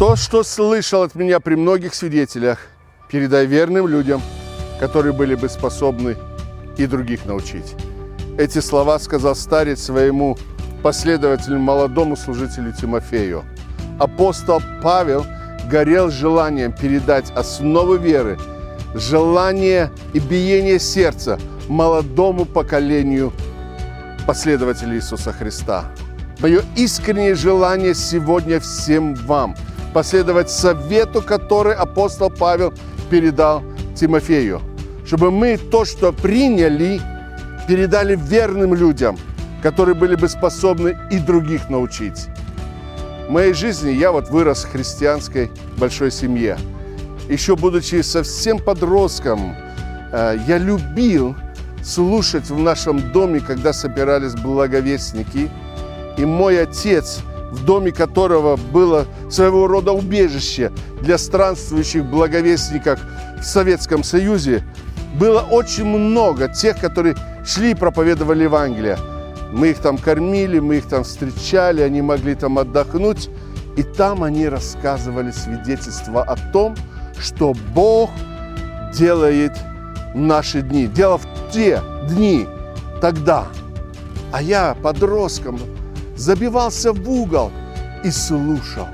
То, что слышал от меня при многих свидетелях, передай верным людям, которые были бы способны и других научить. Эти слова сказал старец своему последователю, молодому служителю Тимофею. Апостол Павел горел желанием передать основы веры, желание и биение сердца молодому поколению последователей Иисуса Христа. Мое искреннее желание сегодня всем вам последовать совету, который апостол Павел передал Тимофею, чтобы мы то, что приняли, передали верным людям, которые были бы способны и других научить. В моей жизни я вот вырос в христианской большой семье. Еще будучи совсем подростком, э, я любил слушать в нашем доме, когда собирались благовестники. И мой отец, в доме которого было своего рода убежище для странствующих благовестников в Советском Союзе, было очень много тех, которые шли и проповедовали Евангелие. Мы их там кормили, мы их там встречали, они могли там отдохнуть. И там они рассказывали свидетельства о том, что Бог делает в наши дни. Дело в те дни, тогда. А я подростком забивался в угол и слушал.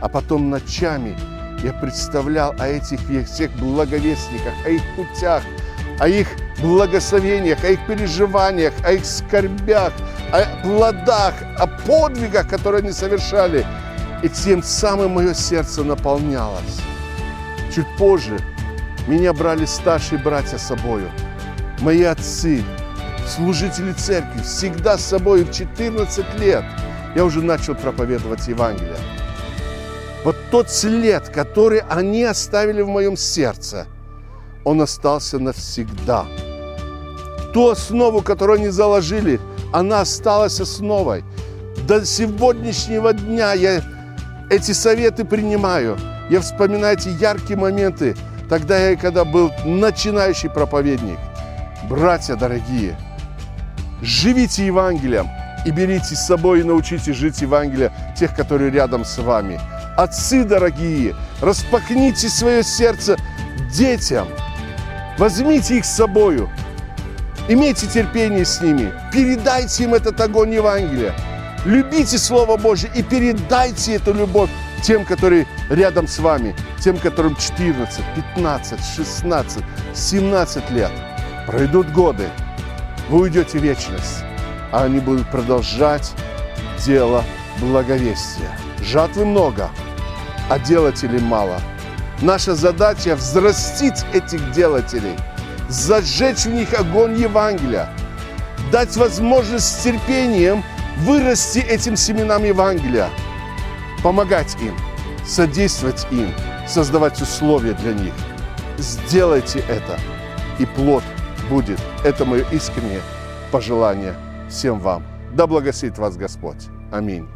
А потом ночами я представлял о этих всех благовестниках, о их путях, о их благословениях, о их переживаниях, о их скорбях, о плодах, о подвигах, которые они совершали. И тем самым мое сердце наполнялось. Чуть позже меня брали старшие братья с собою. Мои отцы, служители церкви, всегда с собой в 14 лет я уже начал проповедовать Евангелие. Вот тот след, который они оставили в моем сердце, он остался навсегда. Ту основу, которую они заложили, она осталась основой. До сегодняшнего дня я эти советы принимаю. Я вспоминаю эти яркие моменты, тогда я, когда был начинающий проповедник. Братья дорогие, живите Евангелием и берите с собой и научите жить Евангелие тех, которые рядом с вами. Отцы дорогие, распахните свое сердце детям, возьмите их с собою, имейте терпение с ними, передайте им этот огонь Евангелия, любите Слово Божье и передайте эту любовь тем, которые рядом с вами, тем, которым 14, 15, 16, 17 лет. Пройдут годы, вы уйдете в вечность, а они будут продолжать дело благовестия. Жатвы много, а делателей мало. Наша задача – взрастить этих делателей, зажечь в них огонь Евангелия, дать возможность с терпением вырасти этим семенам Евангелия, помогать им, содействовать им, создавать условия для них. Сделайте это, и плод будет. Это мое искреннее пожелание всем вам. Да благословит вас Господь. Аминь.